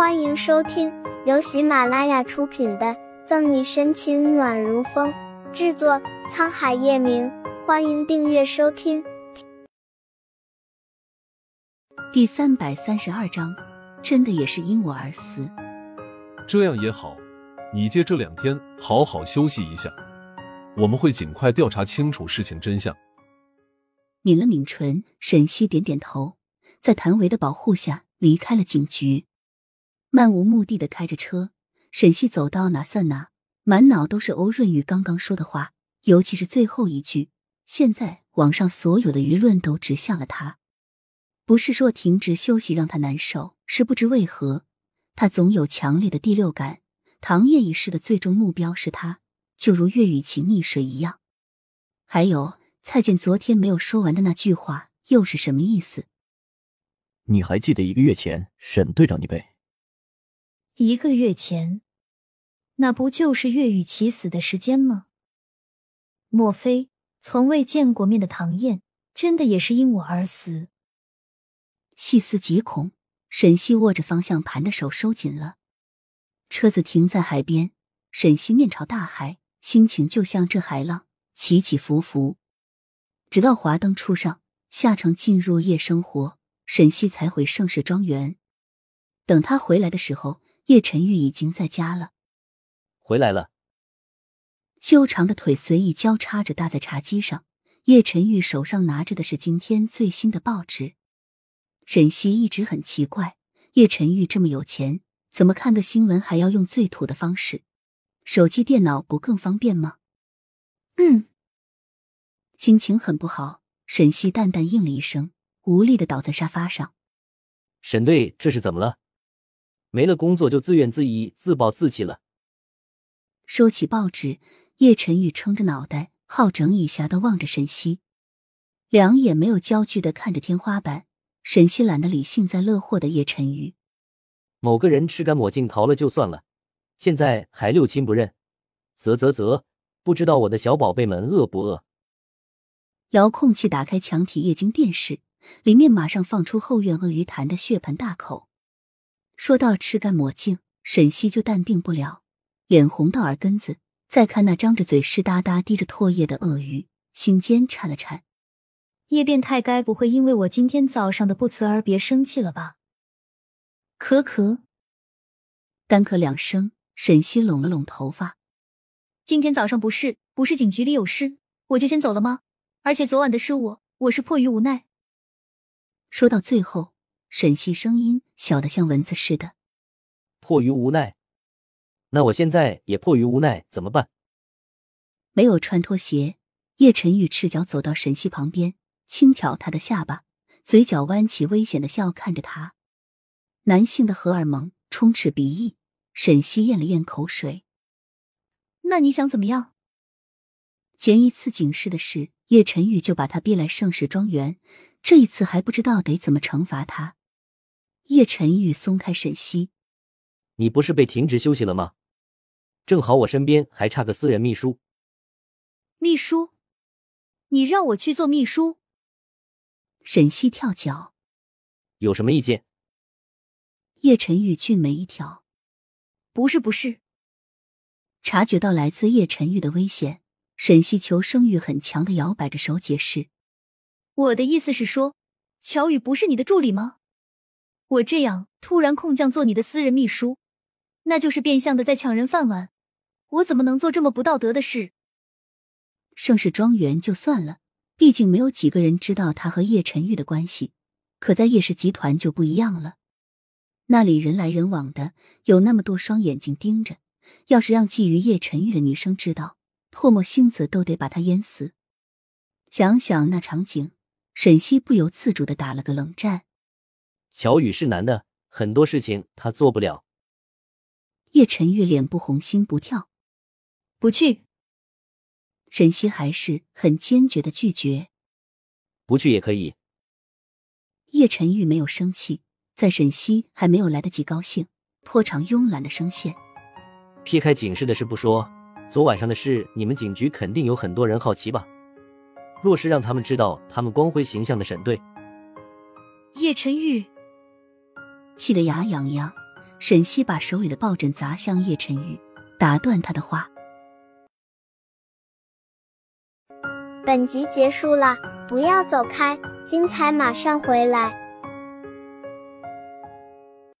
欢迎收听由喜马拉雅出品的《赠你深情暖如风》，制作沧海夜明。欢迎订阅收听。第三百三十二章，真的也是因我而死。这样也好，你借这两天好好休息一下，我们会尽快调查清楚事情真相。抿了抿唇，沈西点点头，在谭维的保护下离开了警局。漫无目的的开着车，沈西走到哪算哪，满脑都是欧润玉刚刚说的话，尤其是最后一句。现在网上所有的舆论都指向了他，不是说停止休息让他难受，是不知为何，他总有强烈的第六感。唐叶一事的最终目标是他，就如岳雨晴溺水一样。还有蔡健昨天没有说完的那句话，又是什么意思？你还记得一个月前沈队长你被？一个月前，那不就是岳雨琪死的时间吗？莫非从未见过面的唐燕真的也是因我而死？细思极恐，沈西握着方向盘的手收紧了。车子停在海边，沈西面朝大海，心情就像这海浪起起伏伏。直到华灯初上，下城进入夜生活，沈西才回盛世庄园。等他回来的时候。叶晨玉已经在家了，回来了。修长的腿随意交叉着搭在茶几上，叶晨玉手上拿着的是今天最新的报纸。沈西一直很奇怪，叶晨玉这么有钱，怎么看个新闻还要用最土的方式？手机、电脑不更方便吗？嗯，心情很不好，沈西淡淡应了一声，无力的倒在沙发上。沈队，这是怎么了？没了工作就自怨自艾、自暴自弃了。收起报纸，叶晨宇撑着脑袋，好整以暇的望着沈西，两眼没有焦距的看着天花板。沈西懒得理幸灾乐祸的叶晨宇。某个人吃干抹净逃了就算了，现在还六亲不认，啧啧啧，不知道我的小宝贝们饿不饿？遥控器打开墙体液晶电视，里面马上放出后院鳄鱼潭的血盆大口。说到吃干抹净，沈西就淡定不了，脸红到耳根子。再看那张着嘴、湿哒哒滴着唾液的鳄鱼，心尖颤了颤。叶变态该不会因为我今天早上的不辞而别生气了吧？咳咳，干咳两声，沈西拢了拢头发。今天早上不是不是警局里有事，我就先走了吗？而且昨晚的事，我我是迫于无奈。说到最后。沈西声音小的像蚊子似的，迫于无奈，那我现在也迫于无奈，怎么办？没有穿拖鞋，叶晨玉赤脚走到沈西旁边，轻挑他的下巴，嘴角弯起危险的笑看着他。男性的荷尔蒙充斥鼻翼，沈西咽了咽口水。那你想怎么样？前一次警示的事，叶晨宇就把他逼来盛世庄园，这一次还不知道得怎么惩罚他。叶晨玉松开沈西，你不是被停职休息了吗？正好我身边还差个私人秘书。秘书，你让我去做秘书？沈西跳脚，有什么意见？叶晨玉俊眉一挑，不是不是。察觉到来自叶晨玉的危险，沈西求生欲很强的摇摆着手解释：“我的意思是说，乔宇不是你的助理吗？”我这样突然空降做你的私人秘书，那就是变相的在抢人饭碗。我怎么能做这么不道德的事？盛世庄园就算了，毕竟没有几个人知道他和叶晨玉的关系。可在叶氏集团就不一样了，那里人来人往的，有那么多双眼睛盯着。要是让觊觎叶晨玉的女生知道，唾沫星子都得把他淹死。想想那场景，沈西不由自主的打了个冷战。乔宇是男的，很多事情他做不了。叶晨玉脸不红心不跳，不去。沈西还是很坚决的拒绝。不去也可以。叶晨玉没有生气，在沈西还没有来得及高兴，拖长慵懒的声线。撇开警示的事不说，昨晚上的事，你们警局肯定有很多人好奇吧？若是让他们知道他们光辉形象的沈队，叶晨玉。气得牙痒痒，沈西把手里的抱枕砸向叶晨玉，打断他的话。本集结束了，不要走开，精彩马上回来。